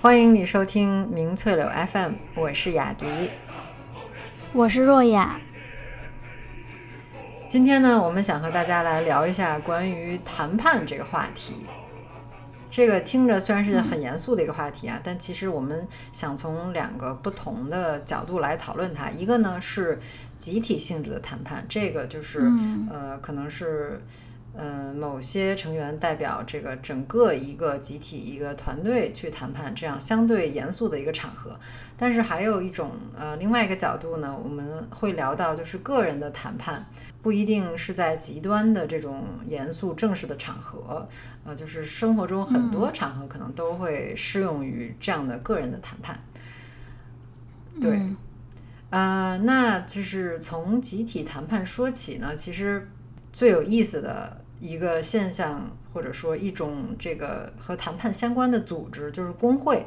欢迎你收听明翠柳 FM，我是雅迪，我是若雅。今天呢，我们想和大家来聊一下关于谈判这个话题。这个听着虽然是很严肃的一个话题啊，但其实我们想从两个不同的角度来讨论它。一个呢是集体性质的谈判，这个就是呃，可能是。呃，某些成员代表这个整个一个集体、一个团队去谈判，这样相对严肃的一个场合。但是还有一种呃，另外一个角度呢，我们会聊到就是个人的谈判，不一定是在极端的这种严肃正式的场合，呃，就是生活中很多场合可能都会适用于这样的个人的谈判。对，呃，那就是从集体谈判说起呢，其实最有意思的。一个现象，或者说一种这个和谈判相关的组织，就是工会。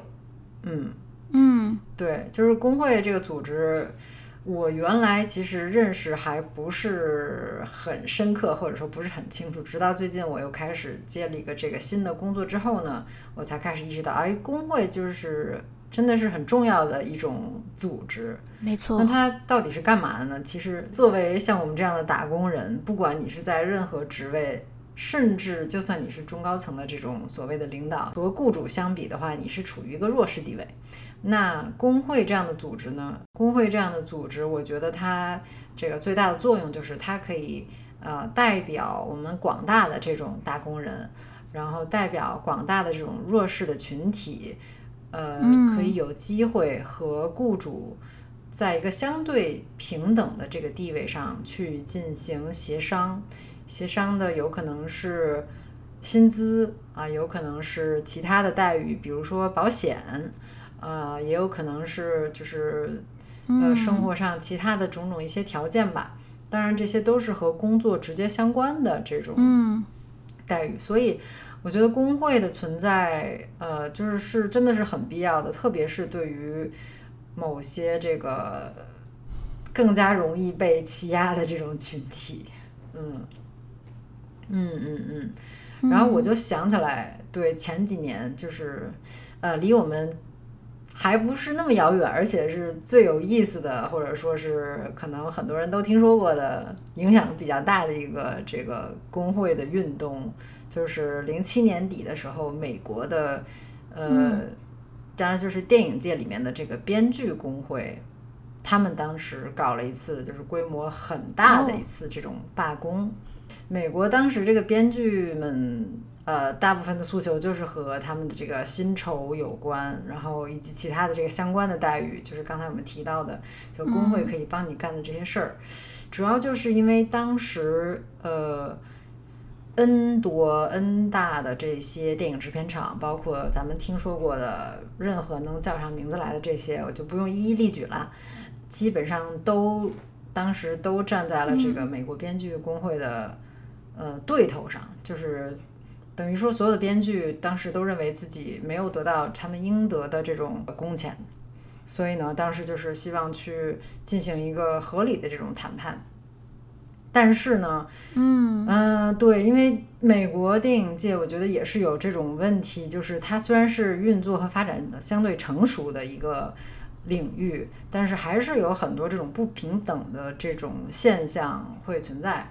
嗯嗯，对，就是工会这个组织，我原来其实认识还不是很深刻，或者说不是很清楚。直到最近我又开始接了一个这个新的工作之后呢，我才开始意识到，哎，工会就是。真的是很重要的一种组织，没错。那它到底是干嘛的呢？其实，作为像我们这样的打工人，不管你是在任何职位，甚至就算你是中高层的这种所谓的领导，和雇主相比的话，你是处于一个弱势地位。那工会这样的组织呢？工会这样的组织，我觉得它这个最大的作用就是它可以呃代表我们广大的这种打工人，然后代表广大的这种弱势的群体。呃，可以有机会和雇主在一个相对平等的这个地位上去进行协商，协商的有可能是薪资啊，有可能是其他的待遇，比如说保险，呃，也有可能是就是呃生活上其他的种种一些条件吧。当然，这些都是和工作直接相关的这种待遇，所以。我觉得工会的存在，呃，就是是真的是很必要的，特别是对于某些这个更加容易被欺压的这种群体，嗯，嗯嗯嗯，然后我就想起来，对前几年就是，呃，离我们还不是那么遥远，而且是最有意思的，或者说是可能很多人都听说过的，影响比较大的一个这个工会的运动。就是零七年底的时候，美国的，呃，当然就是电影界里面的这个编剧工会，他们当时搞了一次就是规模很大的一次这种罢工。美国当时这个编剧们，呃，大部分的诉求就是和他们的这个薪酬有关，然后以及其他的这个相关的待遇，就是刚才我们提到的，就工会可以帮你干的这些事儿，主要就是因为当时，呃。N 多 N 大的这些电影制片厂，包括咱们听说过的任何能叫上名字来的这些，我就不用一一例举了。基本上都当时都站在了这个美国编剧工会的呃对头上，就是等于说所有的编剧当时都认为自己没有得到他们应得的这种工钱，所以呢，当时就是希望去进行一个合理的这种谈判。但是呢，嗯嗯，对，因为美国电影界，我觉得也是有这种问题，就是它虽然是运作和发展的相对成熟的一个领域，但是还是有很多这种不平等的这种现象会存在。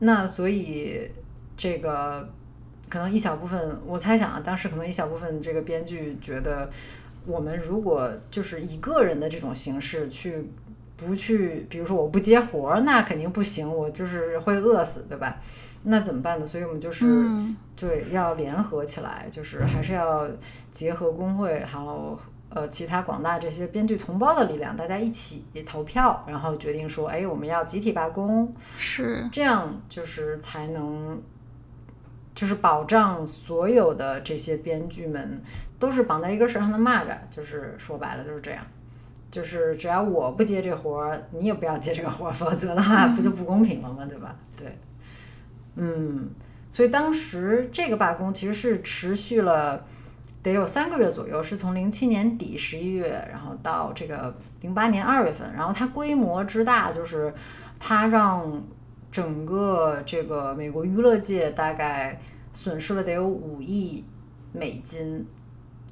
那所以这个可能一小部分，我猜想啊，当时可能一小部分这个编剧觉得，我们如果就是以个人的这种形式去。不去，比如说我不接活儿，那肯定不行，我就是会饿死，对吧？那怎么办呢？所以我们就是对要联合起来，就是还是要结合工会，还有呃其他广大这些编剧同胞的力量，大家一起投票，然后决定说，哎，我们要集体罢工，是这样，就是才能就是保障所有的这些编剧们都是绑在一根绳上的蚂蚱，就是说白了就是这样。就是只要我不接这活儿，你也不要接这个活儿，否则的话不就不公平了吗？对吧？对，嗯，所以当时这个罢工其实是持续了得有三个月左右，是从零七年底十一月，然后到这个零八年二月份，然后它规模之大，就是它让整个这个美国娱乐界大概损失了得有五亿美金。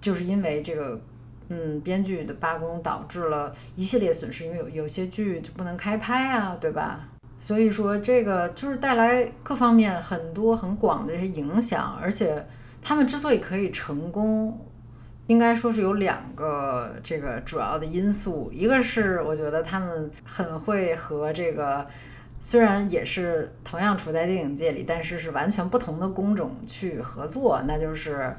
就是因为这个，嗯，编剧的罢工导致了一系列损失，因为有有些剧就不能开拍啊，对吧？所以说这个就是带来各方面很多很广的这些影响，而且他们之所以可以成功，应该说是有两个这个主要的因素，一个是我觉得他们很会和这个。虽然也是同样处在电影界里，但是是完全不同的工种去合作，那就是，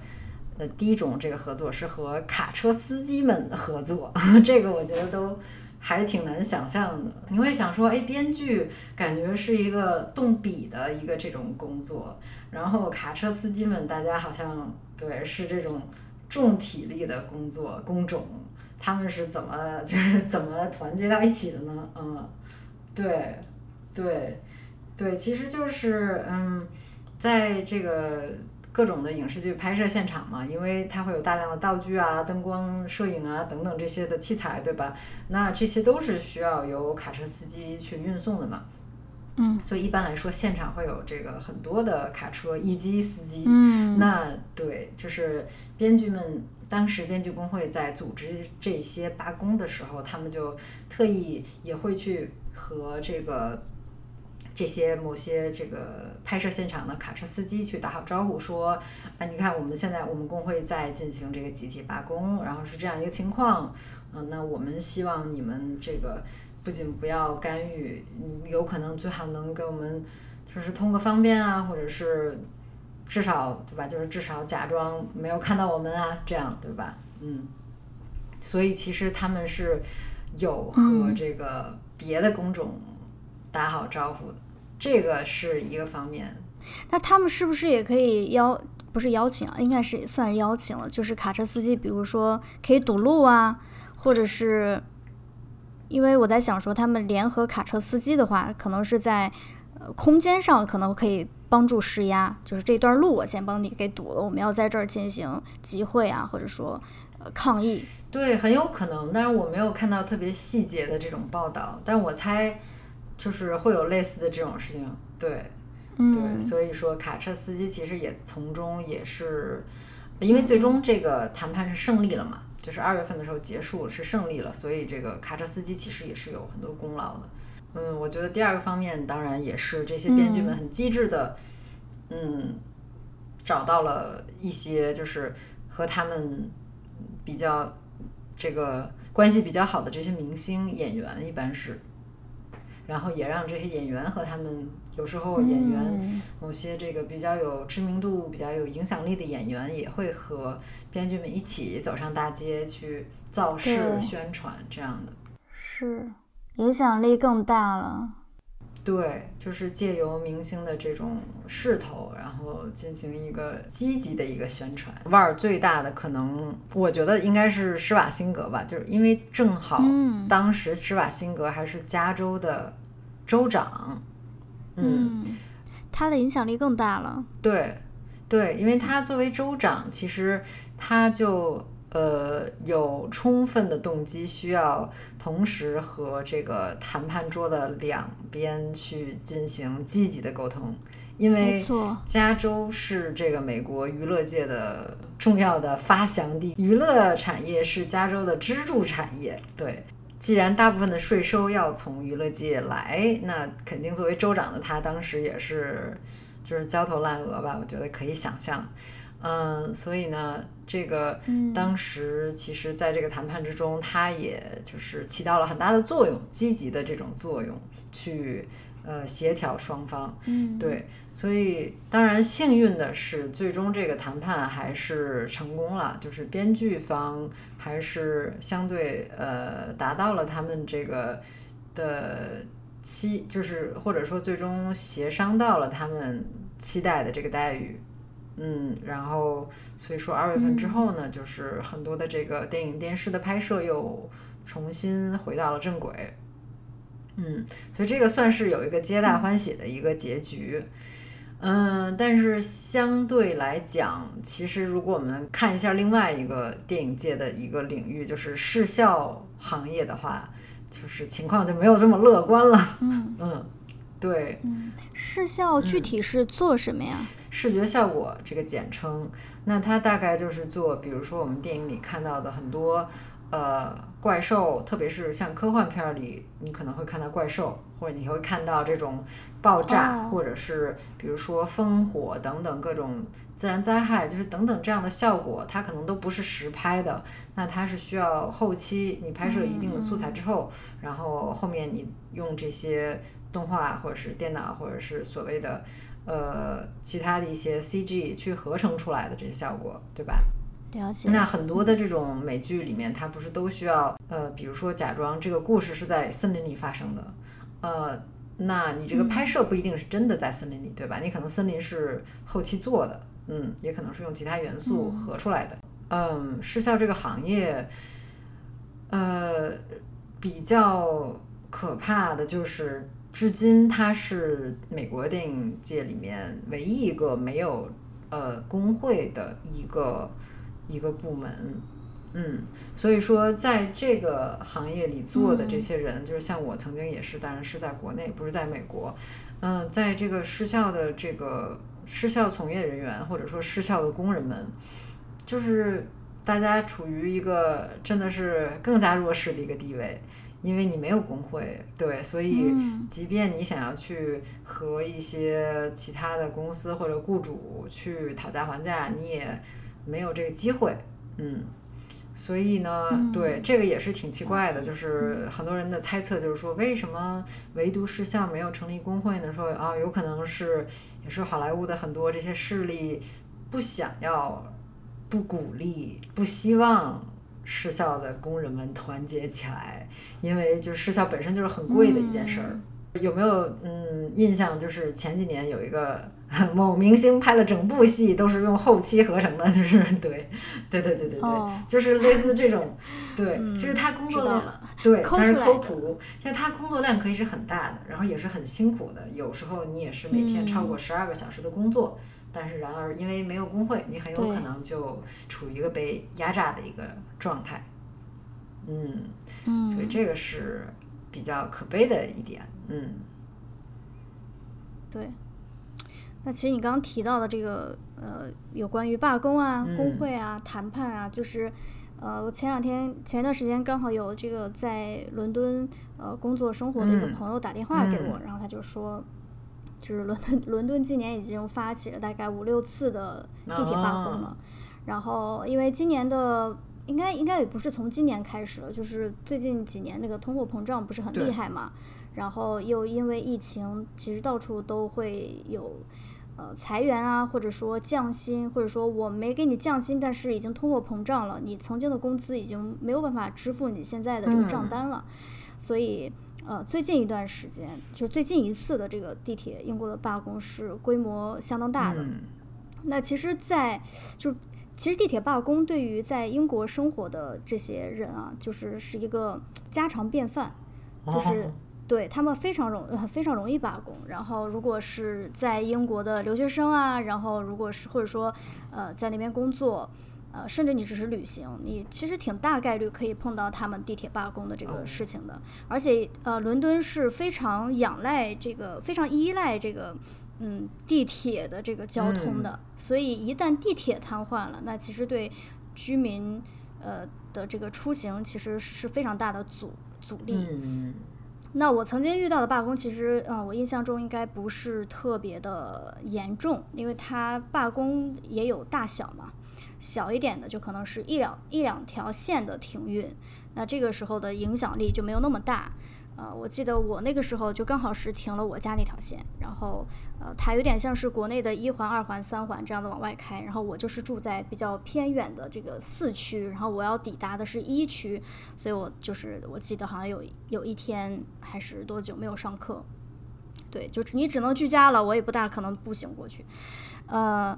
呃，第一种这个合作是和卡车司机们合作，这个我觉得都还挺难想象的。你会想说，哎，编剧感觉是一个动笔的一个这种工作，然后卡车司机们大家好像对是这种重体力的工作工种，他们是怎么 就是怎么团结到一起的呢？嗯，对。对，对，其实就是嗯，在这个各种的影视剧拍摄现场嘛，因为它会有大量的道具啊、灯光、摄影啊等等这些的器材，对吧？那这些都是需要由卡车司机去运送的嘛。嗯。所以一般来说，现场会有这个很多的卡车以及司机。嗯。那对，就是编剧们当时编剧工会在组织这些罢工的时候，他们就特意也会去和这个。这些某些这个拍摄现场的卡车司机去打好招呼，说：“啊，你看我们现在我们工会在进行这个集体罢工，然后是这样一个情况。嗯，那我们希望你们这个不仅不要干预，有可能最好能给我们就是通个方便啊，或者是至少对吧？就是至少假装没有看到我们啊，这样对吧？嗯，所以其实他们是有和这个别的工种打好招呼的。”这个是一个方面，那他们是不是也可以邀？不是邀请啊，应该是算是邀请了。就是卡车司机，比如说可以堵路啊，或者是，因为我在想说，他们联合卡车司机的话，可能是在呃空间上可能可以帮助施压，就是这段路我先帮你给堵了，我们要在这儿进行集会啊，或者说呃抗议。对，很有可能，但是我没有看到特别细节的这种报道，但我猜。就是会有类似的这种事情，对，对，所以说卡车司机其实也从中也是，因为最终这个谈判是胜利了嘛，就是二月份的时候结束了，是胜利了，所以这个卡车司机其实也是有很多功劳的。嗯，我觉得第二个方面当然也是这些编剧们很机智的，嗯，找到了一些就是和他们比较这个关系比较好的这些明星演员，一般是。然后也让这些演员和他们有时候演员某些这个比较有知名度、比较有影响力的演员也会和编剧们一起走上大街去造势宣传这样的，是影响力更大了。对，就是借由明星的这种势头，然后进行一个积极的一个宣传。腕儿最大的可能，我觉得应该是施瓦辛格吧，就是因为正好当时施瓦辛格还是加州的。州长，嗯，他的影响力更大了。对，对，因为他作为州长，其实他就呃有充分的动机，需要同时和这个谈判桌的两边去进行积极的沟通。因为加州是这个美国娱乐界的重要的发祥地，娱乐产业是加州的支柱产业。对。既然大部分的税收要从娱乐界来，那肯定作为州长的他当时也是就是焦头烂额吧？我觉得可以想象。嗯，所以呢，这个当时其实在这个谈判之中，他也就是起到了很大的作用，积极的这种作用，去呃协调双方。嗯，对。所以当然幸运的是，最终这个谈判还是成功了，就是编剧方。还是相对呃达到了他们这个的期，就是或者说最终协商到了他们期待的这个待遇，嗯，然后所以说二月份之后呢，就是很多的这个电影电视的拍摄又重新回到了正轨，嗯，所以这个算是有一个皆大欢喜的一个结局。嗯，但是相对来讲，其实如果我们看一下另外一个电影界的一个领域，就是视效行业的话，就是情况就没有这么乐观了。嗯嗯，对，嗯，视效具体是做什么呀？视觉效果这个简称，那它大概就是做，比如说我们电影里看到的很多。呃，怪兽，特别是像科幻片儿里，你可能会看到怪兽，或者你会看到这种爆炸，或者是比如说烽火等等各种自然灾害，就是等等这样的效果，它可能都不是实拍的，那它是需要后期你拍摄一定的素材之后，然后后面你用这些动画或者是电脑或者是所谓的呃其他的一些 CG 去合成出来的这些效果，对吧？了解那很多的这种美剧里面，它不是都需要呃，比如说假装这个故事是在森林里发生的，呃，那你这个拍摄不一定是真的在森林里，对吧？你可能森林是后期做的，嗯，也可能是用其他元素合出来的。嗯，视效这个行业，呃，比较可怕的就是，至今它是美国电影界里面唯一一个没有呃工会的一个。一个部门，嗯，所以说在这个行业里做的这些人，就是像我曾经也是，当然是在国内，不是在美国，嗯，在这个失效的这个失效从业人员或者说失效的工人们，就是大家处于一个真的是更加弱势的一个地位，因为你没有工会，对，所以即便你想要去和一些其他的公司或者雇主去讨价还价，你也。没有这个机会，嗯，所以呢，对这个也是挺奇怪的，就是很多人的猜测就是说，为什么唯独视效没有成立工会呢？说啊，有可能是也是好莱坞的很多这些势力不想要、不鼓励、不希望视效的工人们团结起来，因为就视效本身就是很贵的一件事儿。有没有嗯印象？就是前几年有一个。某明星拍了整部戏都是用后期合成的，就是对，对对对对对，就是类似这种，对，就是他工作量，对，全是抠图，像他工作量可以是很大的，然后也是很辛苦的，有时候你也是每天超过十二个小时的工作，但是然而因为没有工会，你很有可能就处于一个被压榨的一个状态，嗯，所以这个是比较可悲的一点，嗯，对。那其实你刚刚提到的这个，呃，有关于罢工啊、工会啊、谈判啊，就是，呃，我前两天前一段时间刚好有这个在伦敦呃工作生活的一个朋友打电话给我，然后他就说，就是伦敦 伦敦今年已经发起了大概五六次的地铁罢工了，然后因为今年的应该应该也不是从今年开始了，就是最近几年那个通货膨胀不是很厉害嘛。然后又因为疫情，其实到处都会有，呃，裁员啊，或者说降薪，或者说我没给你降薪，但是已经通货膨胀了，你曾经的工资已经没有办法支付你现在的这个账单了。所以，呃，最近一段时间，就是最近一次的这个地铁英国的罢工是规模相当大的。那其实，在就其实地铁罢工对于在英国生活的这些人啊，就是是一个家常便饭，就是。对他们非常容非常容易罢工，然后如果是在英国的留学生啊，然后如果是或者说呃在那边工作，呃甚至你只是旅行，你其实挺大概率可以碰到他们地铁罢工的这个事情的。而且呃伦敦是非常仰赖这个非常依赖这个嗯地铁的这个交通的，所以一旦地铁瘫痪了，那其实对居民呃的这个出行其实是非常大的阻阻力。那我曾经遇到的罢工，其实，嗯，我印象中应该不是特别的严重，因为它罢工也有大小嘛，小一点的就可能是一两一两条线的停运，那这个时候的影响力就没有那么大。呃，我记得我那个时候就刚好是停了我家那条线，然后呃，它有点像是国内的一环、二环、三环这样子往外开，然后我就是住在比较偏远的这个四区，然后我要抵达的是一区，所以我就是我记得好像有有一天还是多久没有上课，对，就是你只能居家了，我也不大可能步行过去，呃，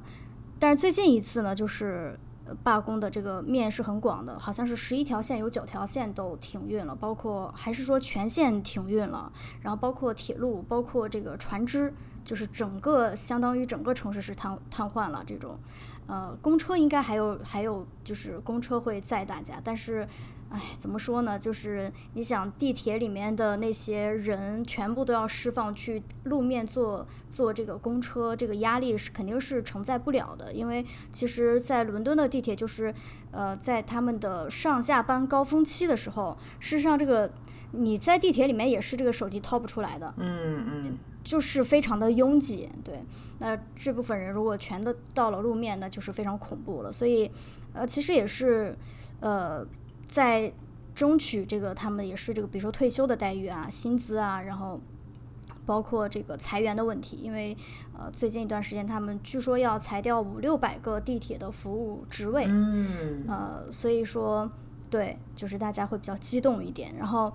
但是最近一次呢，就是。罢工的这个面是很广的，好像是十一条线有九条线都停运了，包括还是说全线停运了，然后包括铁路，包括这个船只，就是整个相当于整个城市是瘫瘫痪了这种。呃，公车应该还有还有就是公车会载大家，但是哎，怎么说呢？就是你想地铁里面的那些人全部都要释放去路面坐坐这个公车，这个压力是肯定是承载不了的。因为其实，在伦敦的地铁就是，呃，在他们的上下班高峰期的时候，事实上这个你在地铁里面也是这个手机掏不出来的。嗯嗯。就是非常的拥挤，对。那这部分人如果全都到了路面，那就是非常恐怖了。所以，呃，其实也是，呃。在争取这个，他们也是这个，比如说退休的待遇啊、薪资啊，然后包括这个裁员的问题，因为呃，最近一段时间他们据说要裁掉五六百个地铁的服务职位，嗯，呃，所以说对，就是大家会比较激动一点。然后，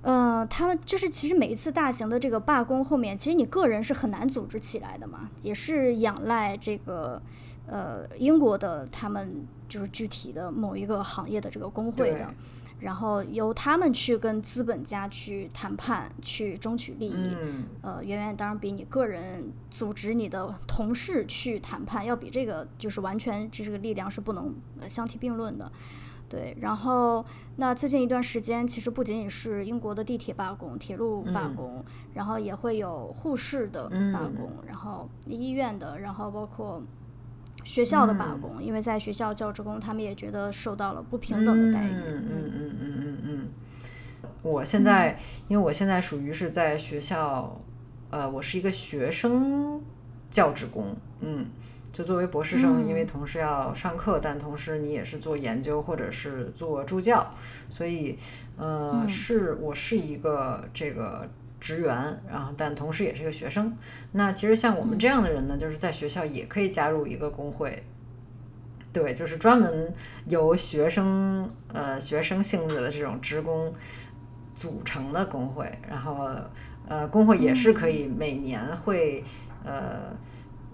呃，他们就是其实每一次大型的这个罢工后面，其实你个人是很难组织起来的嘛，也是仰赖这个。呃，英国的他们就是具体的某一个行业的这个工会的，然后由他们去跟资本家去谈判，去争取利益。呃，远远当然比你个人组织你的同事去谈判要比这个就是完全这个力量是不能相提并论的。对，然后那最近一段时间，其实不仅仅是英国的地铁罢工、铁路罢工，然后也会有护士的罢工，然后医院的，然后包括。学校的罢工，因为在学校教职工，他们也觉得受到了不平等的待遇。嗯嗯嗯嗯嗯嗯。我现在，因为我现在属于是在学校，呃，我是一个学生教职工。嗯，就作为博士生，因为同时要上课，但同时你也是做研究或者是做助教，所以，呃，是我是一个这个。职员，然后但同时也是一个学生。那其实像我们这样的人呢，就是在学校也可以加入一个工会。对，就是专门由学生呃学生性质的这种职工组成的工会。然后呃，工会也是可以每年会呃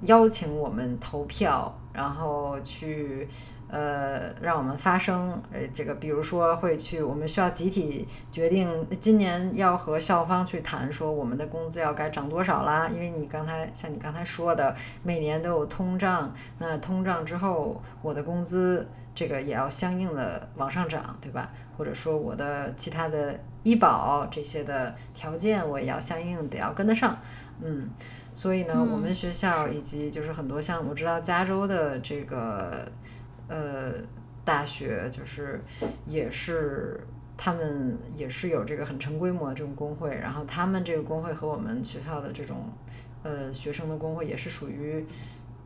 邀请我们投票，然后去。呃，让我们发声，呃，这个比如说会去，我们需要集体决定，今年要和校方去谈，说我们的工资要该涨多少啦。因为你刚才像你刚才说的，每年都有通胀，那通胀之后，我的工资这个也要相应的往上涨，对吧？或者说我的其他的医保这些的条件，我也要相应得要跟得上，嗯，所以呢，我们学校以及就是很多像我知道加州的这个。呃，大学就是也是他们也是有这个很成规模的这种工会，然后他们这个工会和我们学校的这种呃学生的工会也是属于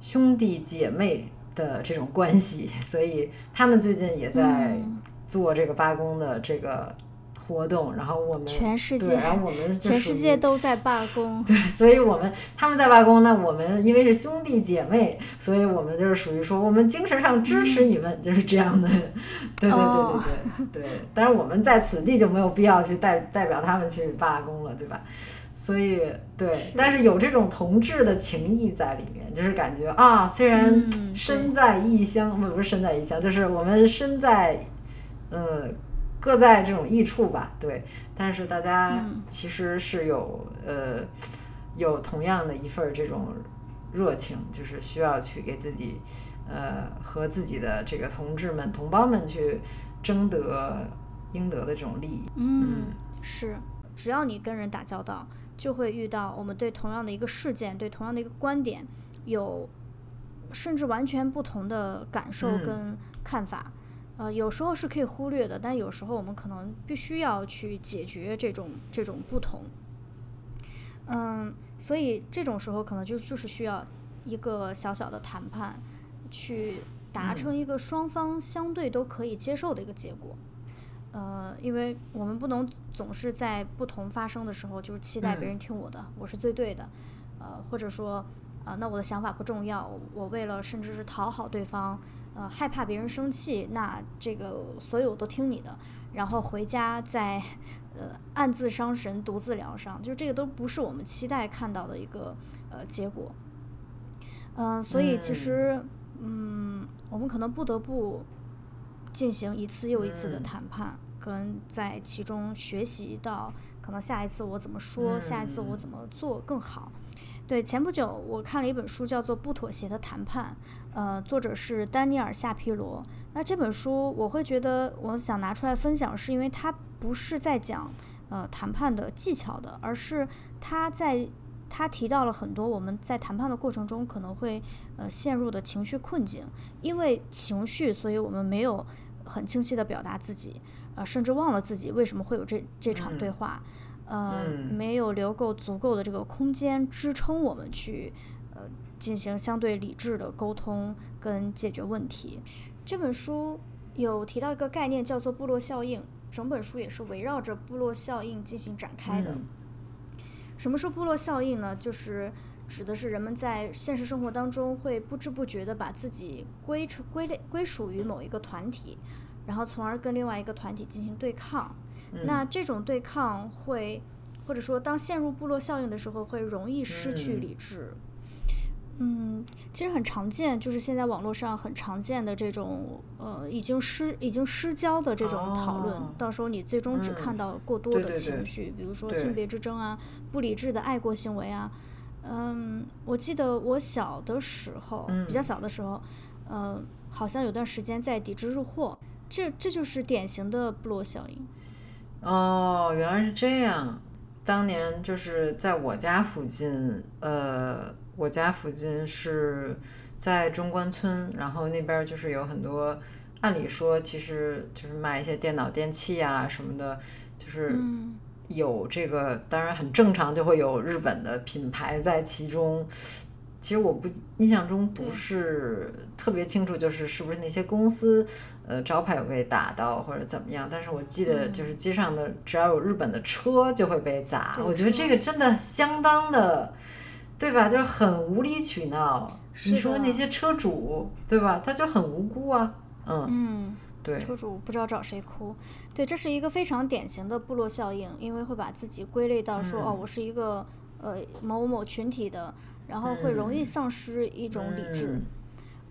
兄弟姐妹的这种关系，所以他们最近也在做这个罢工的这个。活动，然后我们全世界，然后我们 全世界都在罢工。对，所以我们他们在罢工，那我们因为是兄弟姐妹，所以我们就是属于说，我们精神上支持你们，就是这样的。对对对对对对。但是我们在此地就没有必要去代代表他们去罢工了，对吧？所以对，但是有这种同志的情谊在里面，就是感觉啊，虽然身在异乡，不不是身在异乡，就是我们身在，呃。各在这种益处吧，对，但是大家其实是有呃有同样的一份这种热情，就是需要去给自己呃和自己的这个同志们同胞们去争得应得的这种利益。嗯，是，只要你跟人打交道，就会遇到我们对同样的一个事件、对同样的一个观点有甚至完全不同的感受跟看法。呃，有时候是可以忽略的，但有时候我们可能必须要去解决这种这种不同。嗯，所以这种时候可能就就是需要一个小小的谈判，去达成一个双方相对都可以接受的一个结果。呃，因为我们不能总是在不同发生的时候，就是期待别人听我的，我是最对的。呃，或者说，啊，那我的想法不重要，我为了甚至是讨好对方。呃，害怕别人生气，那这个所有都听你的，然后回家再呃暗自伤神，独自疗伤，就这个都不是我们期待看到的一个呃结果。嗯，所以其实嗯，我们可能不得不进行一次又一次的谈判，跟在其中学习到，可能下一次我怎么说，下一次我怎么做更好。对，前不久我看了一本书，叫做《不妥协的谈判》，呃，作者是丹尼尔·夏皮罗。那这本书我会觉得，我想拿出来分享，是因为它不是在讲呃谈判的技巧的，而是他在他提到了很多我们在谈判的过程中可能会呃陷入的情绪困境，因为情绪，所以我们没有很清晰的表达自己，呃，甚至忘了自己为什么会有这这场对话。呃，没有留够足够的这个空间支撑我们去呃进行相对理智的沟通跟解决问题。这本书有提到一个概念叫做部落效应，整本书也是围绕着部落效应进行展开的。什么是部落效应呢？就是指的是人们在现实生活当中会不知不觉地把自己归成归类归属于某一个团体，然后从而跟另外一个团体进行对抗。那这种对抗会，或者说当陷入部落效应的时候，会容易失去理智。嗯，其实很常见，就是现在网络上很常见的这种呃，已经失已经失焦的这种讨论。到时候你最终只看到过多的情绪，比如说性别之争啊，不理智的爱国行为啊。嗯，我记得我小的时候，比较小的时候，呃，好像有段时间在抵制日货，这这就是典型的部落效应。哦，原来是这样。当年就是在我家附近，呃，我家附近是在中关村，然后那边就是有很多，按理说其实就是卖一些电脑电器啊什么的，就是有这个，当然很正常，就会有日本的品牌在其中。其实我不印象中不是特别清楚，就是是不是那些公司呃招牌有被打到或者怎么样，但是我记得就是街上的只要有日本的车就会被砸，我觉得这个真的相当的，对吧？就是很无理取闹。你说那些车主对吧？他就很无辜啊，嗯嗯，对，车主不知道找谁哭，对，这是一个非常典型的部落效应，因为会把自己归类到说哦，我是一个呃某某群体的。然后会容易丧失一种理智，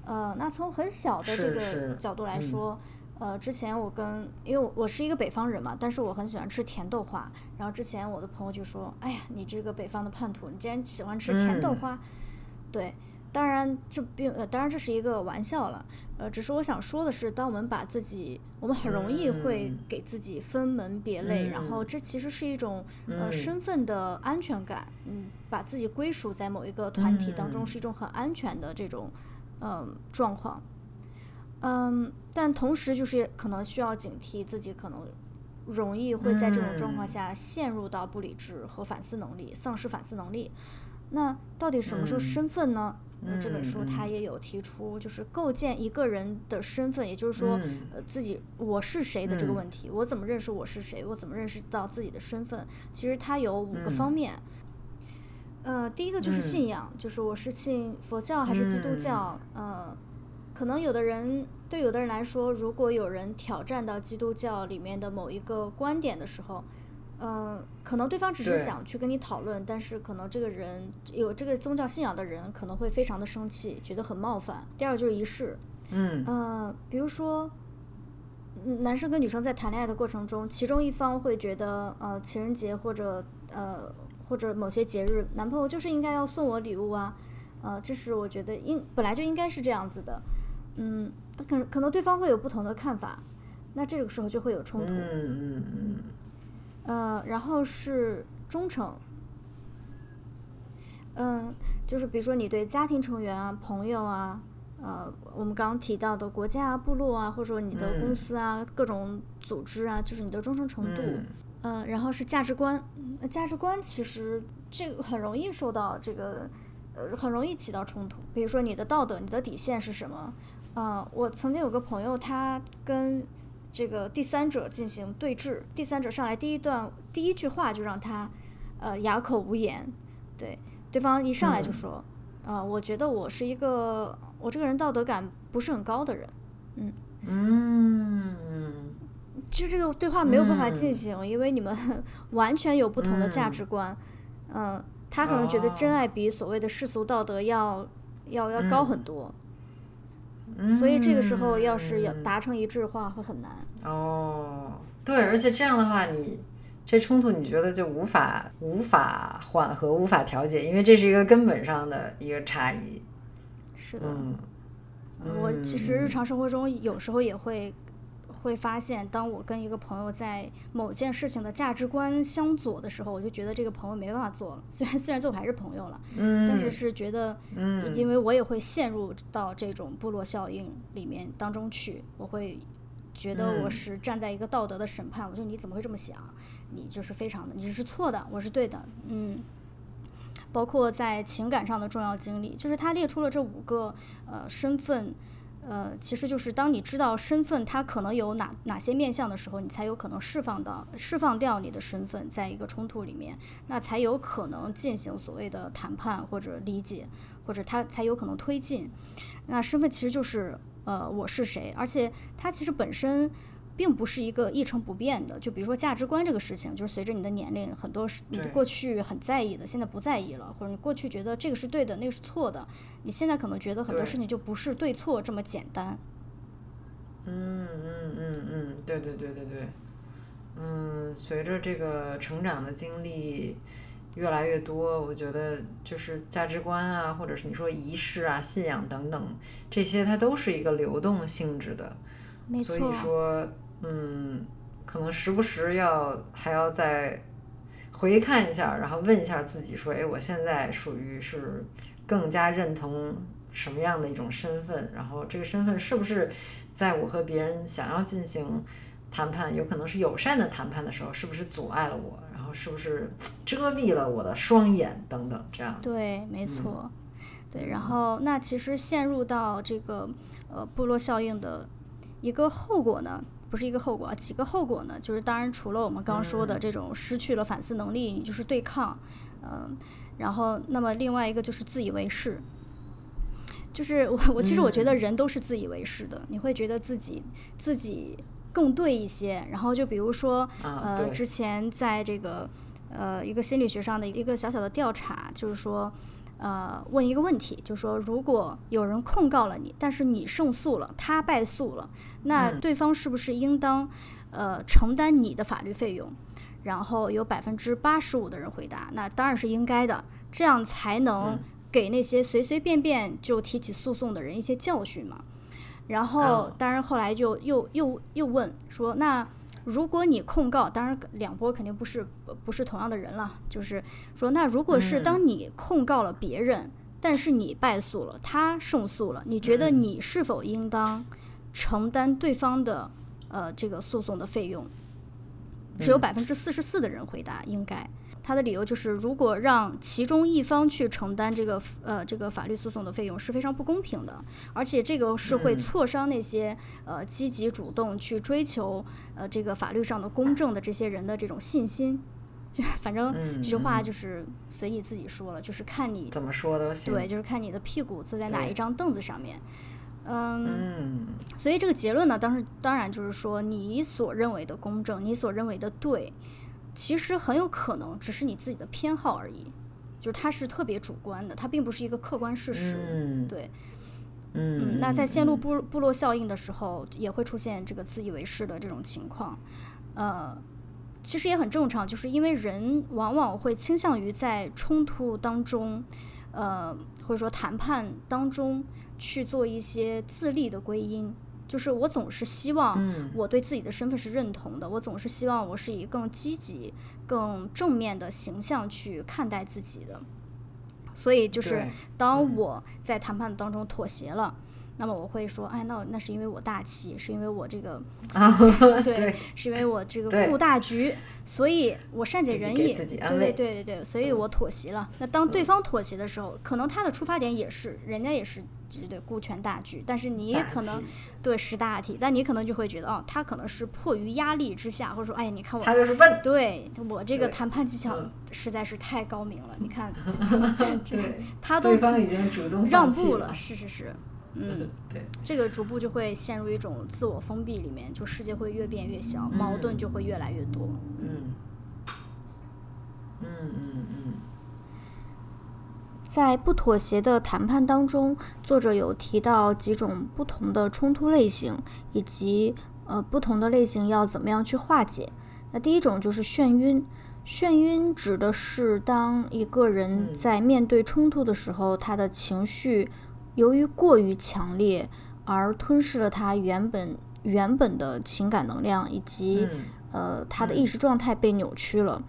呃，那从很小的这个角度来说，呃，之前我跟，因为我是一个北方人嘛，但是我很喜欢吃甜豆花，然后之前我的朋友就说，哎呀，你这个北方的叛徒，你竟然喜欢吃甜豆花，对。当然，这并呃，当然这是一个玩笑了，呃，只是我想说的是，当我们把自己，我们很容易会给自己分门别类，然后这其实是一种呃身份的安全感，嗯，把自己归属在某一个团体当中是一种很安全的这种嗯状况，嗯，但同时就是可能需要警惕自己可能容易会在这种状况下陷入到不理智和反思能力丧失反思能力，那到底什么是身份呢？呃，这本书他也有提出，就是构建一个人的身份，也就是说，呃，自己我是谁的这个问题。我怎么认识我是谁？我怎么认识到自己的身份？其实它有五个方面。呃，第一个就是信仰，就是我是信佛教还是基督教？呃，可能有的人对有的人来说，如果有人挑战到基督教里面的某一个观点的时候。嗯，可能对方只是想去跟你讨论，但是可能这个人有这个宗教信仰的人可能会非常的生气，觉得很冒犯。第二就是仪式，嗯，呃，比如说，男生跟女生在谈恋爱的过程中，其中一方会觉得，呃，情人节或者呃或者某些节日，男朋友就是应该要送我礼物啊，呃，这是我觉得应本来就应该是这样子的，嗯，可可能对方会有不同的看法，那这个时候就会有冲突，嗯嗯嗯。呃，然后是忠诚，嗯，就是比如说你对家庭成员啊、朋友啊，呃，我们刚刚提到的国家啊、部落啊，或者说你的公司啊、各种组织啊，就是你的忠诚程度。嗯，然后是价值观，价值观其实这个很容易受到这个，呃，很容易起到冲突。比如说你的道德、你的底线是什么？啊，我曾经有个朋友，他跟。这个第三者进行对峙，第三者上来第一段第一句话就让他，呃，哑口无言。对，对方一上来就说，啊，我觉得我是一个，我这个人道德感不是很高的人。嗯嗯，其实这个对话没有办法进行，因为你们 完全有不同的价值观。嗯，他可能觉得真爱比所谓的世俗道德要要要高很多。所以这个时候要是要达成一致的话会很难。哦，对，而且这样的话，你这冲突你觉得就无法无法缓和、无法调解，因为这是一个根本上的一个差异。是的，嗯，我其实日常生活中有时候也会会发现，当我跟一个朋友在某件事情的价值观相左的时候，我就觉得这个朋友没办法做了。虽然虽然最后还是朋友了，嗯，但是是觉得，嗯，因为我也会陷入到这种部落效应里面当中去，我会觉得我嗯是站在一个道德的审判，我觉得你怎么会这么想？你就是非常的，你是错的，我是对的，嗯。包括在情感上的重要经历，就是他列出了这五个呃身份，呃，其实就是当你知道身份它可能有哪哪些面向的时候，你才有可能释放到释放掉你的身份，在一个冲突里面，那才有可能进行所谓的谈判或者理解，或者他才有可能推进。那身份其实就是呃我是谁，而且它其实本身。并不是一个一成不变的，就比如说价值观这个事情，就是随着你的年龄，很多是你对过去很在意的，现在不在意了，或者你过去觉得这个是对的，那个是错的，你现在可能觉得很多事情就不是对错这么简单。嗯嗯嗯嗯，对对对对对，嗯，随着这个成长的经历越来越多，我觉得就是价值观啊，或者是你说仪式啊、信仰等等，这些它都是一个流动性质的，所以，说，嗯，可能时不时要还要再回看一下，然后问一下自己说，哎，我现在属于是更加认同什么样的一种身份？然后这个身份是不是在我和别人想要进行谈判，有可能是友善的谈判的时候，是不是阻碍了我？然后是不是遮蔽了我的双眼等等这样？对，没错，对。然后那其实陷入到这个呃部落效应的一个后果呢，不是一个后果啊，几个后果呢？就是当然除了我们刚刚说的嗯这种失去了反思能力，你就是对抗，嗯、然后那么另外一个就是自以为是。就是我，我其实我觉得嗯人都是自以为是的，你会觉得自己自己更对一些。然后就比如说，啊，呃，之前在这个呃一个心理学上的一个小小的调查，就是说，呃，问一个问题，就说，如果有人控告了你，但是你胜诉了，他败诉了，那嗯对方是不是应当呃承担你的法律费用？然后有百分之八十五的人回答，那当然是应该的，这样才能嗯给那些随随便便就提起诉讼的人一些教训嘛。然后哦，当然后来就又又又问说，那如果你控告，当然两波肯定不是不是同样的人了，就是说，那如果是嗯当你控告了别人，但是你败诉了，他胜诉了，你觉得嗯你是否应当承担对方的呃这个诉讼的费用？只有嗯百分之四十四的人回答应该。他的理由就是，如果让其中一方去承担这个呃这个法律诉讼的费用是非常不公平的，而且这个是会嗯挫伤那些呃积极主动去追求呃这个法律上的公正的这些人的这种信心。就 反正嗯这句话嗯就是随你自己说了，就是看你怎么说都行。对，就是看你的屁股坐在哪一张凳子上面。嗯，嗯，所以这个结论呢，当时当然就是说，你所认为的公正，你所认为的对，其实很有可能只是你自己的偏好而已，就是它是特别主观的，它并不是一个客观事实。嗯对，嗯嗯，那在陷入嗯部部落效应的时候，也会出现这个自以为是的这种情况，呃。其实也很正常，就是因为人往往会倾向于在冲突当中，呃，或者说谈判当中去做一些自立的归因。就是我总是希望嗯我对自己的身份是认同的，我总是希望我是以更积极、更正面的形象去看待自己的。所以就是当嗯我在谈判当中妥协了，那么我会说，哎，那那是因为我大气，是因为我这个 啊，对对，是因为我这个顾大局，所以我善解人意，对对对对对，所以我妥协了。那当对方妥协的时候，可能他的出发点也是，人家也是就是对顾全大局，但是你可能气对识大体，但你可能就会觉得，哦，他可能是迫于压力之下，或者说，哎，你看我他就是笨。对我这个谈判技巧嗯实在是太高明了，你看 对，他都让步了，是是是，嗯。对，这个逐步就会陷入一种自我封闭里面，就世界会越变越小，矛盾就会越来越多。嗯，嗯嗯嗯，在不妥协的谈判当中，作者有提到几种不同的冲突类型，以及呃不同的类型要怎么样去化解。那第一种就是眩晕，眩晕指的是当一个人在面对冲突的时候，他的情绪由于过于强烈而吞噬了他原本原本的情感能量，以及呃他的意识状态被扭曲了，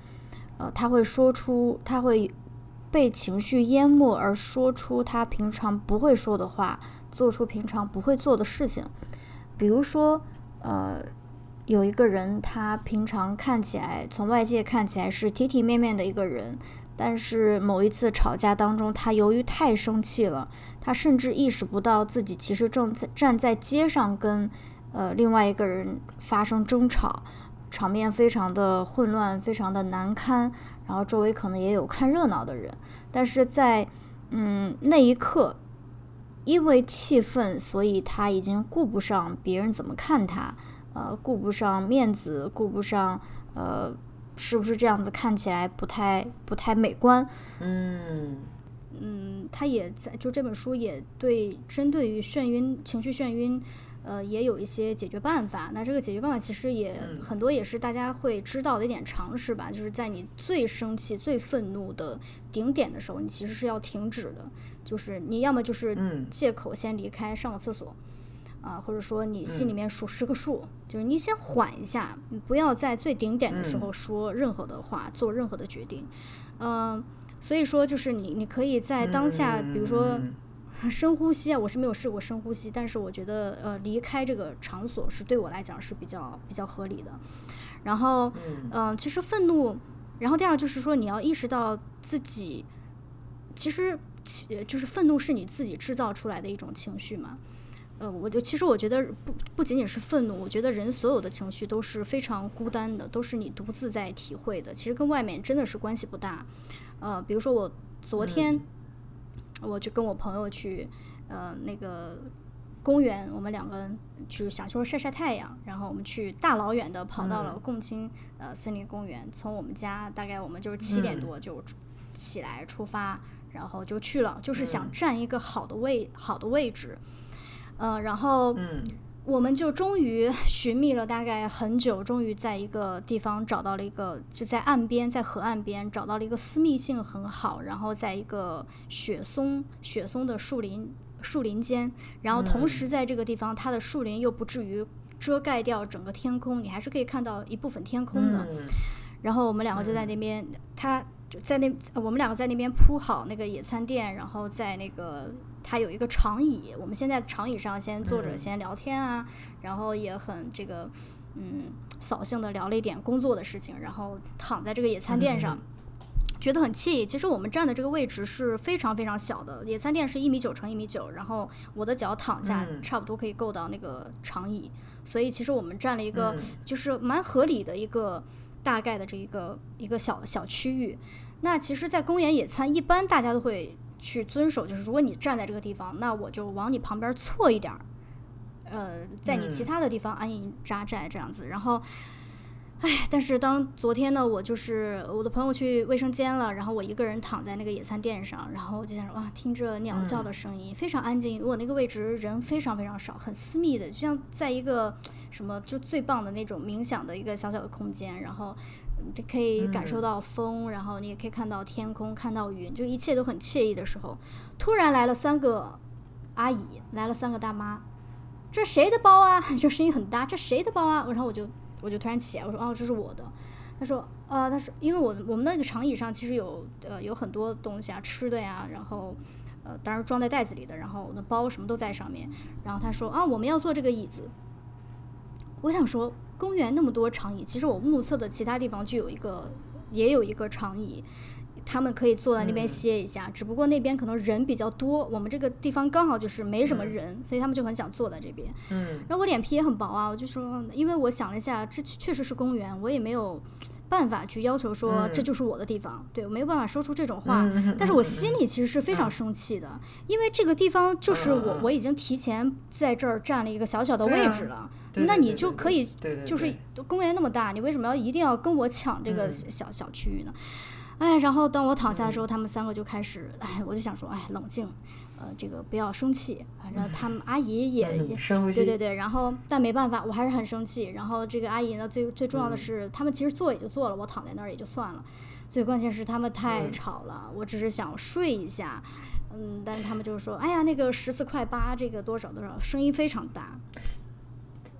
呃他会说出他会被情绪淹没而说出他平常不会说的话，做出平常不会做的事情，比如说呃。有一个人，他平常看起来，从外界看起来是体体面面的一个人，但是某一次吵架当中，他由于太生气了，他甚至意识不到自己其实正在站在街上跟呃另外一个人发生争吵，场面非常的混乱，非常的难堪，然后周围可能也有看热闹的人，但是在嗯那一刻，因为气愤，所以他已经顾不上别人怎么看他。呃，顾不上面子，顾不上，呃，是不是这样子看起来不太不太美观？嗯嗯，他也在就这本书也对针对于眩晕情绪眩晕，呃，也有一些解决办法。那这个解决办法其实也很多，也是大家会知道的一点常识吧。就是在你最生气、最愤怒的顶点的时候，你其实是要停止的，就是你要么就是借口先离开，上个厕所。啊，或者说你心里面数十个数，就是你先缓一下，你不要在最顶点的时候说任何的话，做任何的决定。嗯，所以说就是你，你可以在当下，比如说 深呼吸啊，我是没有试过深呼吸，但是我觉得呃离开这个场所是对我来讲是比较比较合理的。然后嗯，其实愤怒，然后第二就是说你要意识到自己，其实其就是愤怒是你自己制造出来的一种情绪嘛。呃，我就其实我觉得不不仅仅是愤怒，我觉得人所有的情绪都是非常孤单的，都是你独自在体会的，其实跟外面真的是关系不大。呃，比如说我昨天我就跟我朋友去呃那个公园，我们两个人去想说晒晒太阳，然后我们去大老远的跑到了共青呃森林公园，从我们家大概我们就是七点多就起来出发，然后就去了，就是想占一个好的位好的位置。呃，然后我们就终于寻觅了大概很久，终于在一个地方找到了一个，就在岸边，在河岸边找到了一个私密性很好，然后在一个雪松雪松的树林树林间，然后同时在这个地方，它的树林又不至于遮盖掉整个天空，你还是可以看到一部分天空的。然后我们两个就在那边，他就在那，我们两个在那边铺好那个野餐垫，然后在那个。它有一个长椅，我们先在长椅上先坐着先聊天啊，然后也很这个嗯扫兴的聊了一点工作的事情，然后躺在这个野餐垫上，觉得很惬意。其实我们站的这个位置是非常非常小的，野餐垫是一米九乘一米九，然后我的脚躺下差不多可以够到那个长椅，所以其实我们占了一个就是蛮合理的一个大概的这一个一个小小区域。那其实，在公园野餐，一般大家都会。去遵守，就是如果你站在这个地方，那我就往你旁边错一点儿，呃，在你其他的地方安营扎寨这样子。然后，唉，但是当昨天呢，我就是我的朋友去卫生间了，然后我一个人躺在那个野餐垫上，然后我就想说，哇，听着鸟叫的声音，非常安静。我那个位置人非常非常少，很私密的，就像在一个什么就最棒的那种冥想的一个小小的空间，然后。可以感受到风，然后你也可以看到天空，看到云，就一切都很惬意的时候，突然来了三个阿姨，来了三个大妈，这谁的包啊？就声音很大，这谁的包啊？然后我就我就突然起来，我说哦，这是我的。他说呃，他说因为我我们那个长椅上其实有呃有很多东西啊，吃的呀，然后呃当然装在袋子里的，然后那包什么都在上面。然后他说啊，我们要坐这个椅子。我想说。公园那么多长椅，其实我目测的其他地方就有一个，也有一个长椅，他们可以坐在那边歇一下。只不过那边可能人比较多，我们这个地方刚好就是没什么人，所以他们就很想坐在这边。嗯。然后我脸皮也很薄啊，我就说，因为我想了一下，这确实是公园，我也没有办法去要求说这就是我的地方，对我没有办法说出这种话。但是我心里其实是非常生气的，因为这个地方就是我，我已经提前在这儿占了一个小小的位置了。那你就可以，就是公园那么大，你为什么要一定要跟我抢这个小小区域呢？哎，然后当我躺下的时候，他们三个就开始，哎，我就想说，哎，冷静，呃，这个不要生气。反正他们 阿姨也对对对。然后但没办法，我还是很生气。然后这个阿姨呢，最最重要的是，他们其实坐也就坐了，我躺在那儿也就算了。最关键是他们太吵了，我只是想睡一下，嗯，但是他们就是说，哎呀，那个十四块八，这个多少多少，声音非常大。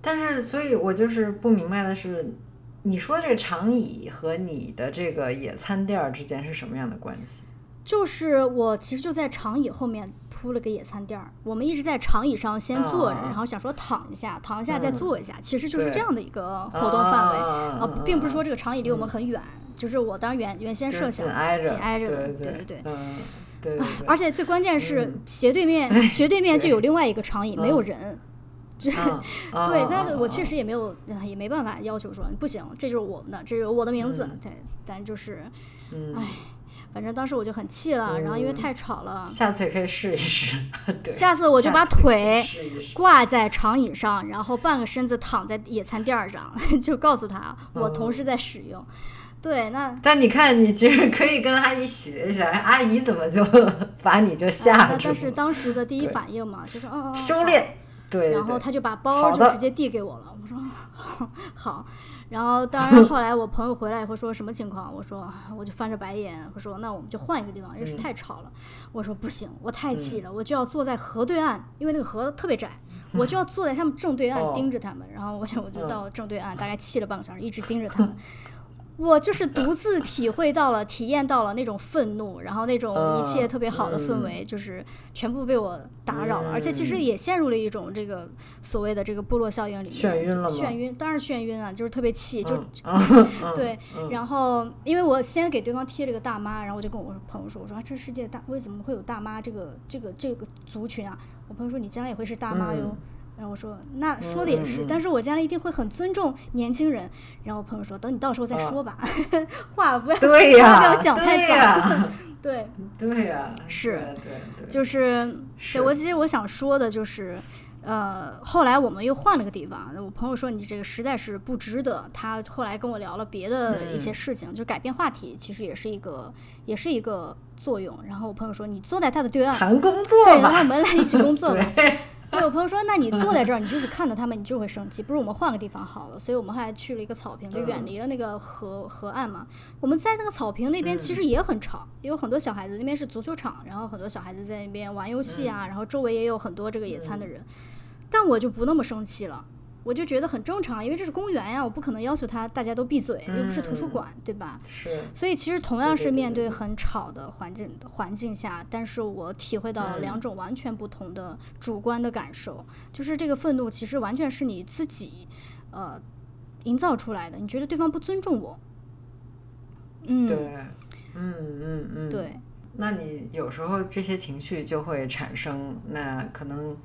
但是，所以我就是不明白的是，你说这个长椅和你的这个野餐垫儿之间是什么样的关系？就是我其实就在长椅后面铺了个野餐垫儿，我们一直在长椅上先坐着，然后想说躺一下，躺一下再坐一下，其实就是这样的一个活动范围啊，并不是说这个长椅离我们很远，就是我当原原先设想紧挨着，紧挨着的，对对对，嗯，对，而且最关键是斜对面斜对面就有另外一个长椅，没有人。这 对，但是我确实也没有，也没办法要求说不行，这就是我们的，这是我的名字。对，但就是，唉，反正当时我就很气了，然后因为太吵了。下次也可以试一试。下次我就把腿挂在长椅上，然后半个身子躺在野餐垫上，就告诉他我同时在使用。对，那但你看，你其实可以跟阿姨学一下，阿姨怎么就把你就吓住？但是当时的第一反应嘛，就是哦，修炼。对，然后他就把包就直接递给我了。我说 好，然后当然后来我朋友回来以后说什么情况？我说我就翻着白眼，我说那我们就换一个地方，因为是太吵了。我说不行，我太气了，我就要坐在河对岸，因为那个河特别窄，我就要坐在他们正对岸盯着他们。然后我想我就到正对岸，大概气了半个小时，一直盯着他们。我就是独自体会到了、体验到了那种愤怒，然后那种一切特别好的氛围，就是全部被我打扰了，而且其实也陷入了一种这个所谓的这个部落效应里面。眩晕了眩晕，当然眩晕啊，就是特别气，就对。然后因为我先给对方贴了个大妈，然后我就跟我朋友说：“我说这世界大为什么会有大妈这个这个这个族群啊？”我朋友说：“你将来也会是大妈哟。”然后我说，那说的也是，但是我将来一定会很尊重年轻人。然后我朋友说，等你到时候再说吧，话不要不要讲太早。对对呀，是，对就是，对我其实我想说的就是，呃，后来我们又换了个地方。我朋友说你这个实在是不值得。他后来跟我聊了别的一些事情，就改变话题，其实也是一个也是一个作用。然后我朋友说你坐在他的对岸谈工作，对，然后我们来一起工作吧。对我朋友说，那你坐在这儿，你就是看到他们，你就会生气。不如我们换个地方好了。所以我们后来去了一个草坪，就远离了那个河河岸嘛。我们在那个草坪那边其实也很吵，也有很多小孩子。那边是足球场，然后很多小孩子在那边玩游戏啊，然后周围也有很多这个野餐的人。但我就不那么生气了。我就觉得很正常，因为这是公园呀，我不可能要求他大家都闭嘴，又不是图书馆，对吧？是。所以其实同样是面对很吵的环境环境下，但是我体会到了两种完全不同的主观的感受，就是这个愤怒其实完全是你自己呃营造出来的，你觉得对方不尊重我。嗯。对。嗯嗯嗯。对。那你有时候这些情绪就会产生，那可能。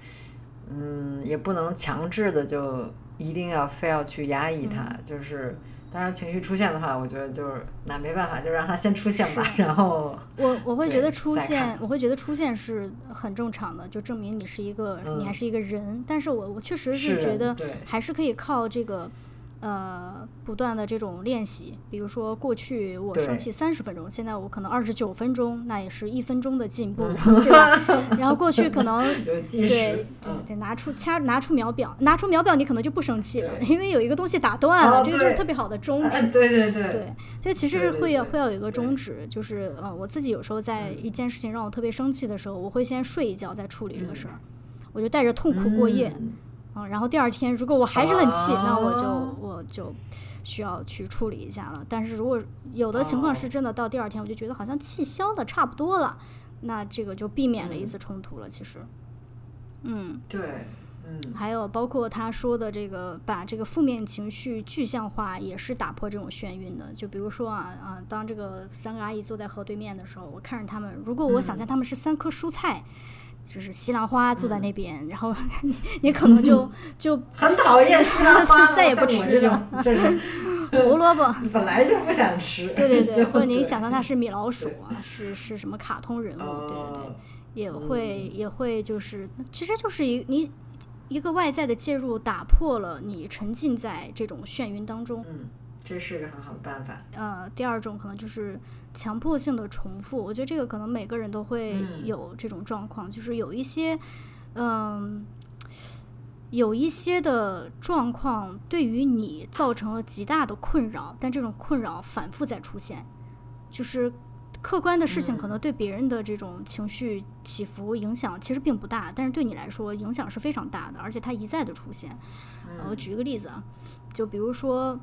嗯，也不能强制的就一定要非要去压抑它，就是当然情绪出现的话，我觉得就是那没办法，就让它先出现吧。然后我我会觉得出现，我会觉得出现是很正常的，就证明你是一个，你还是一个人。但是我我确实是觉得还是可以靠这个。呃，不断的这种练习，比如说过去我生气三十分钟，现在我可能二十九分钟，那也是一分钟的进步，对吧？然后过去可能对对得拿出掐拿出秒表，拿出秒表你可能就不生气了，因为有一个东西打断了，这个就是特别好的终止。对 对对，对，这其实会要会要有一个终止，就是呃，我自己有时候在一件事情让我特别生气的时候，我会先睡一觉再处理这个事儿，我就带着痛苦过夜。嗯，然后第二天如果我还是很气，那我就我就需要去处理一下了。但是如果有的情况是真的到第二天，我就觉得好像气消的差不多了，那这个就避免了一次冲突了。其实，嗯，对，嗯，还有包括他说的这个把这个负面情绪具象化，也是打破这种眩晕的。就比如说啊啊，当这个三个阿姨坐在河对面的时候，我看着他们，如果我想象他们是三颗蔬菜。就是西兰花坐在那边，然后你你可能就 就很讨厌西兰花，再也不吃了。就是 胡萝卜，本来就不想吃。对对对，或者你想象它是米老鼠啊，是是什么卡通人物？对对对，也会也会就是，其实就是一你一个外在的介入，打破了你沉浸在这种眩晕当中。嗯，这是个很好的办法。呃，第二种可能就是强迫性的重复，我觉得这个可能每个人都会嗯有这种状况，就是有一些，嗯、有一些的状况对于你造成了极大的困扰，但这种困扰反复在出现，就是客观的事情可能对别人的这种情绪起伏影响其实并不大，但是对你来说影响是非常大的，而且它一再的出现。呃，我举一个例子啊，就比如说，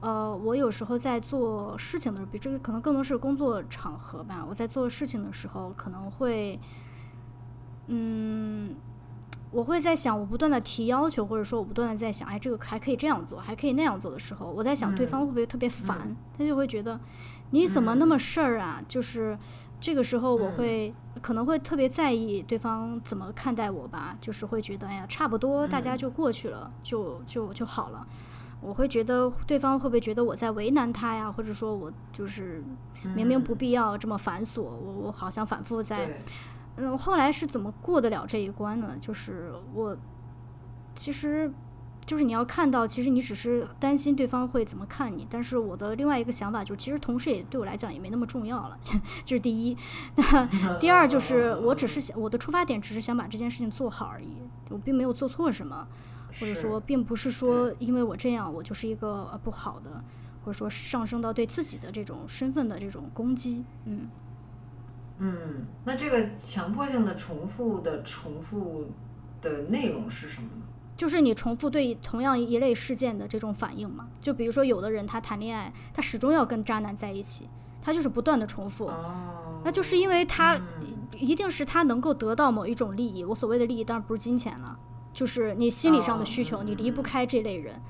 呃，我有时候在做事情的时候，比这个可能更多是工作场合吧。我在做事情的时候，可能会，嗯，我会在想，我不断的提要求，或者说我不断的在想，哎，这个还可以这样做，还可以那样做的时候，我在想对方会不会特别烦，他就会觉得你怎么那么事儿啊？就是这个时候，我会、可能会特别在意对方怎么看待我吧，就是会觉得，哎呀，差不多大家就过去了，就就就好了。我会觉得对方会不会觉得我在为难他呀，或者说我就是明明不必要这么繁琐，我我好像反复在对，嗯，后来是怎么过得了这一关呢？就是我其实就是你要看到，其实你只是担心对方会怎么看你，但是我的另外一个想法就是，其实同事也对我来讲也没那么重要了，这是第一。那 第二就是，我只是想我的出发点只是想把这件事情做好而已，我并没有做错什么，或者说并不是说因为我这样我就是一个呃不好的，或者说上升到对自己的这种身份的这种攻击，嗯。嗯，那这个强迫性的重复的重复的内容是什么呢？就是你重复对同样一类事件的这种反应嘛。就比如说，有的人他谈恋爱，他始终要跟渣男在一起，他就是不断的重复，哦，那就是因为他嗯一定是他能够得到某一种利益。我所谓的利益当然不是金钱了，就是你心理上的需求，哦你离不开这类人。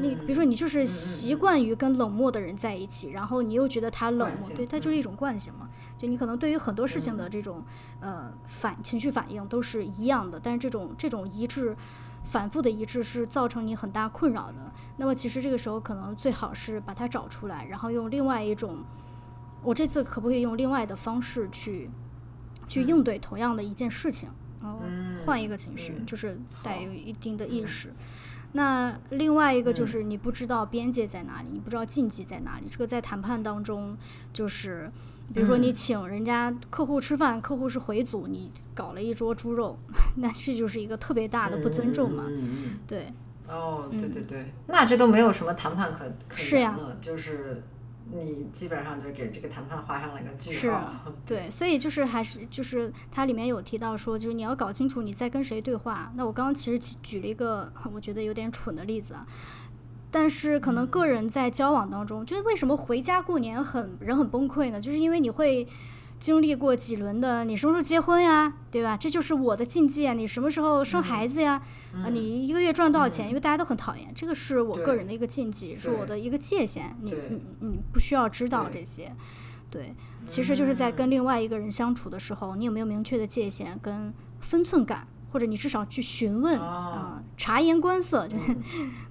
你比如说，嗯你就是习惯于跟冷漠的人在一起，然后你又觉得他冷漠，对，他就是一种惯性嘛。就你可能对于很多事情的这种呃反情绪反应都是一样的，但是这种这种一致。反复的一致是造成你很大困扰的。那么其实这个时候可能最好是把它找出来，然后用另外一种，我这次可不可以用另外的方式去去应对同样的一件事情？然后换一个情绪，嗯。就是带有一定的意识。那另外一个就嗯。是你不知道边界在哪里，你不知道禁忌在哪里。这个在谈判当中，就是比如说你嗯。请人家客户吃饭，客户是回族，你搞了一桌猪肉，那这就是一个特别大的不尊重嘛。对，哦，对对对，那这都没有什么谈判可可是呀。言了，就是你基本上就给这个谈判画上了一个句是号。对，所以就是还是就是它里面有提到说，就是你要搞清楚你在跟谁对话。那我刚刚其实举了一个我觉得有点蠢的例子啊，但是可能个人在交往当中，就是为什么回家过年很人很崩溃呢？就是因为你会。经历过几轮的，你什么时候结婚呀？对吧？这就是我的禁忌啊！你什么时候生孩子呀？啊，你一个月赚多少钱？因为大家都很讨厌，这个是我个人的一个禁忌，是我的一个界限。你你你不需要知道这些。对，其实就是在跟另外一个人相处的时候，你有没有明确的界限跟分寸感，或者你至少去询问啊、哦察言观色，就是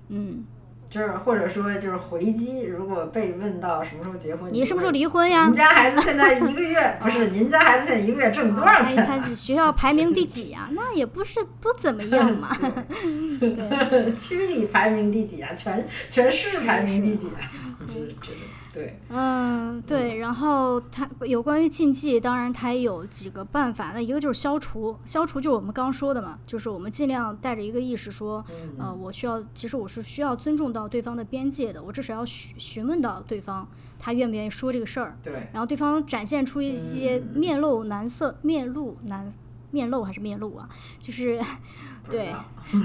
嗯，就是或者说就是回击，如果被问到什么时候结婚，你什么时候离婚呀您？家孩子现在一个月不是？您家孩子现在一个月挣多少钱？学校排名第几呀？那也不是不怎么样嘛。对，区里排名第几啊？全全市排名第几啊？就是这个对，嗯，对，然后它有关于禁忌，当然它也有几个办法。那一个就是消除，消除就是我们刚刚说的嘛，就是我们尽量带着一个意识说，嗯。呃，我需要，其实我是需要尊重到对方的边界的，我至少要询询问到对方他愿不愿意说这个事儿，对，然后对方展现出一些嗯。面露难色、面露难面露还是面露啊，就是 对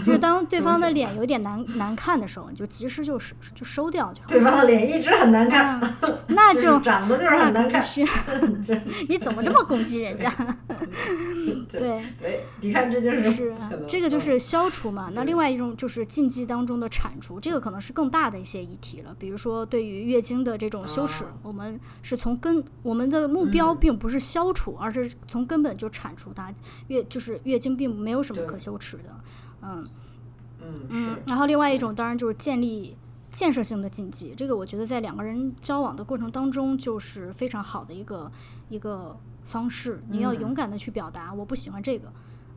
就是当对方的 脸有点难难看的时候，你就及时就是就收掉就好。对方的脸一直很难看，啊那就就是长得就是很难看，你怎么这么攻击人家？对，对，你看这就是是这个就嗯是消除嘛。那另外一种就是禁忌当中的铲除，这个可能是更大的一些议题了。比如说对于月经的这种羞耻，哦我们是从根，我们的目标嗯并不是消除，而是从根本就铲除它。月就是月经并没有什么可羞耻的，嗯。嗯嗯是，然后另外一种当然就是建立建设性的禁忌，这个我觉得在两个人交往的过程当中，就是非常好的一个一个方式。你要嗯勇敢的去表达，我不喜欢这个，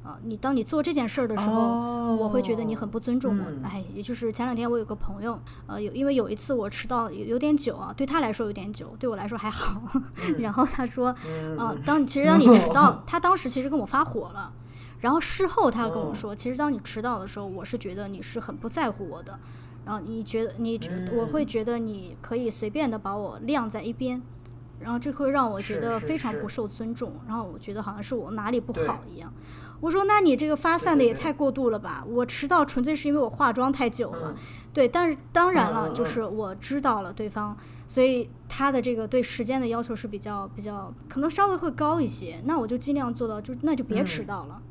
啊，你当你做这件事儿的时候，哦我会觉得你很不尊重我。嗯哎，也就是前两天我有个朋友，呃，有因为有一次我迟到有有点久啊，对他来说有点久，对我来说还好。然后他说，嗯啊，当其实当你迟到，他当时其实跟我发火了。然后事后他跟哦我说，其实当你迟到的时候，我是觉得你是很不在乎我的，然后你觉得你觉我嗯会觉得你可以随便的把我晾在一边，然后这会让我觉得非常不受尊重，然后我觉得好像是我哪里不好一样。我说那你这个发散的也太过度了吧？我迟到纯粹是因为我化妆太久了，嗯对，但是当然了，就是我知道了对方，所以他的这个对时间的要求是比较比较可能稍微会高一些，那我就尽量做到，就那就别迟到了。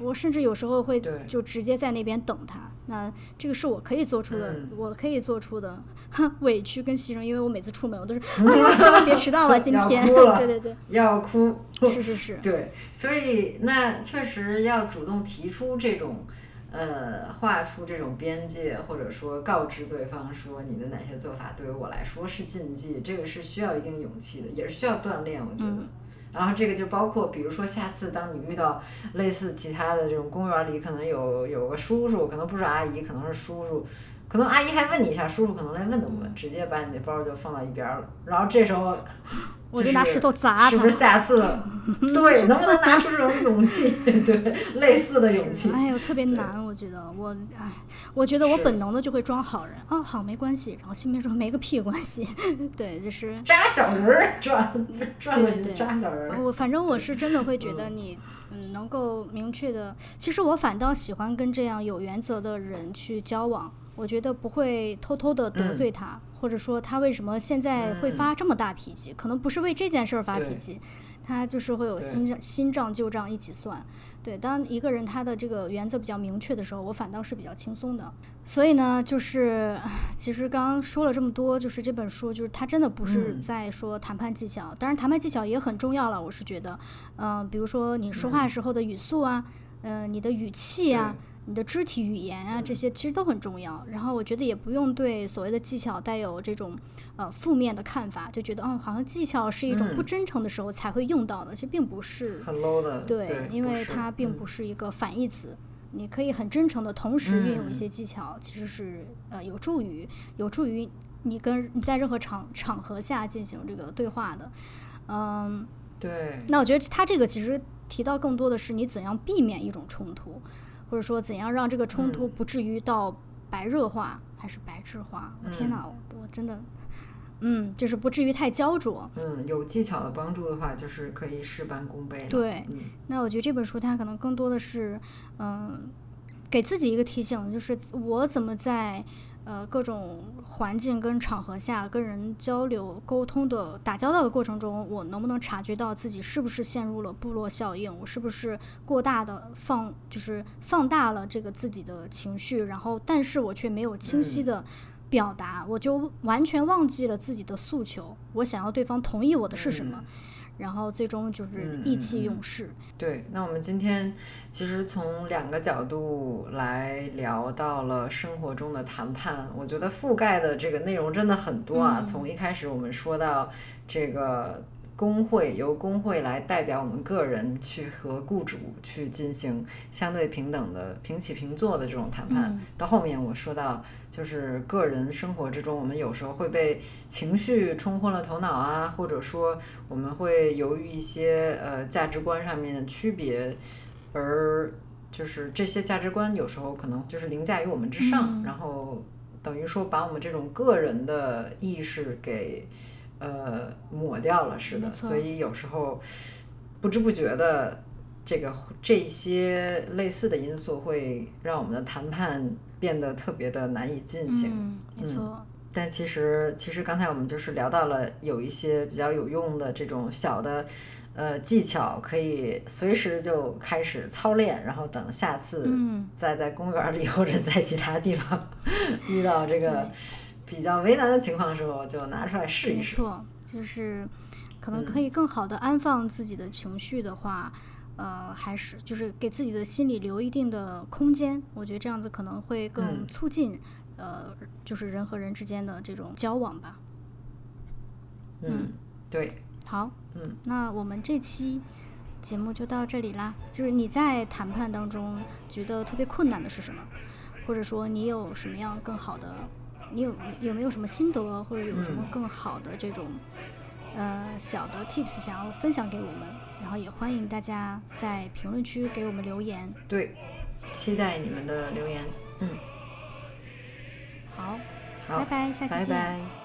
我甚至有时候会就直接在那边等他，那这个是我可以做出的，嗯我可以做出的 委屈跟牺牲，因为我每次出门我都是，哎呀，千万别迟到了，今 天，对对对，要哭。是是是，对，所以那确实要主动提出这种，呃，画出这种边界，或者说告知对方说你的哪些做法对于我来说是禁忌，这个是需要一定勇气的，也是需要锻炼，我觉得。嗯然后这个就包括，比如说下次当你遇到类似其他的这种公园里，可能有有个叔叔，可能不是阿姨，可能是叔叔，可能阿姨还问你一下，叔叔可能连问都不问，直接把你的包就放到一边儿了。然后这时候我就拿石头砸他是不是。下次 对能不能拿出这种勇气？对，类似的勇气。哎呦，特别难，我觉得我，哎，我觉得我本能的就会装好人，哦，好，没关系，然后心里面说没个屁关系，对，就是扎小人儿，转转过去扎小人儿。我反正我是真的会觉得你，嗯，能够明确的，其实我反倒喜欢跟这样有原则的人去交往，我觉得不会偷偷的得罪他，或者说他为什么现在会发这么大脾气，可能不是为这件事儿发脾气，他就是会有新账新账旧账一起算。对，当一个人他的这个原则比较明确的时候，我反倒是比较轻松的。所以呢，就是 其实刚刚说了这么多，就是这本书，就是他真的不是嗯在说谈判技巧，当然谈判技巧也很重要了，我是觉得，嗯、比如说你说话时候的语速啊，嗯、你的语气啊。你的肢体语言啊，这些其实都很重要。然后我觉得也不用对所谓的技巧带有这种呃负面的看法，就觉得哦，好像技巧是一种不嗯真诚的时候才会用到的，其实并不是。很 low 的，对，因为它并不是一个反义词，你可以很真诚的同时运用一嗯些技巧，其实是呃有助于有助于你跟你在任何场场合下进行这个对话的。嗯，对，那我觉得他这个其实提到更多的是你怎样避免一种冲突，或者说怎样让这个冲突嗯不至于到白热化还是白质化。我天哪，我我真的，嗯，就是不至于太焦灼。嗯，有技巧的帮助的话，就是可以事半功倍。对嗯，那我觉得这本书它可能更多的是，嗯，给自己一个提醒，就是我怎么在呃各种环境跟场合下跟人交流沟通的打交道的过程中，我能不能察觉到自己是不是陷入了部落效应？我是不是过大的放就是放大了这个自己的情绪，然后但是我却没有清晰的。表达，我就完全忘记了自己的诉求，我想要对方同意我的是什么，然后最终就是意气用事。对。那我们今天其实从两个角度来聊到了生活中的谈判，我觉得覆盖的这个内容真的很多啊。嗯从一开始我们说到这个。工会由工会来代表我们个人去和雇主去进行相对平等的平起平坐的这种谈判，嗯。到后面我说到就是个人生活之中，我们有时候会被情绪冲昏了头脑啊，或者说我们会由于一些呃价值观上面的区别，而就是这些价值观有时候可能就是凌驾于我们之上，嗯。然后等于说把我们这种个人的意识给呃抹掉了似的，所以有时候不知不觉的。这个这些类似的因素会让我们的谈判变得特别的难以进行。嗯，没错。但其实，其实刚才我们就是聊到了有一些比较有用的这种小的呃技巧，可以随时就开始操练，然后等下次嗯再在公园里 或者在其他地方 遇到这个对比较为难的情况的时候，就拿出来试一试。没错，就是可能嗯可以更好的安放自己的情绪的话，呃，还是就是给自己的心里留一定的空间。我觉得这样子可能会更嗯促进、呃，就是人和人之间的这种交往吧。嗯，对，好，嗯，那我们这期节目就到这里啦。就是你在谈判当中觉得特别困难的是什么？或者说你有什么样更好的？你有有没有什么心得，或者有什么更好的这种呃小的 tips 想要分享给我们？然后也欢迎大家在评论区给我们留言。对，期待你们的留言。嗯，好，好，拜拜，下期见。拜拜。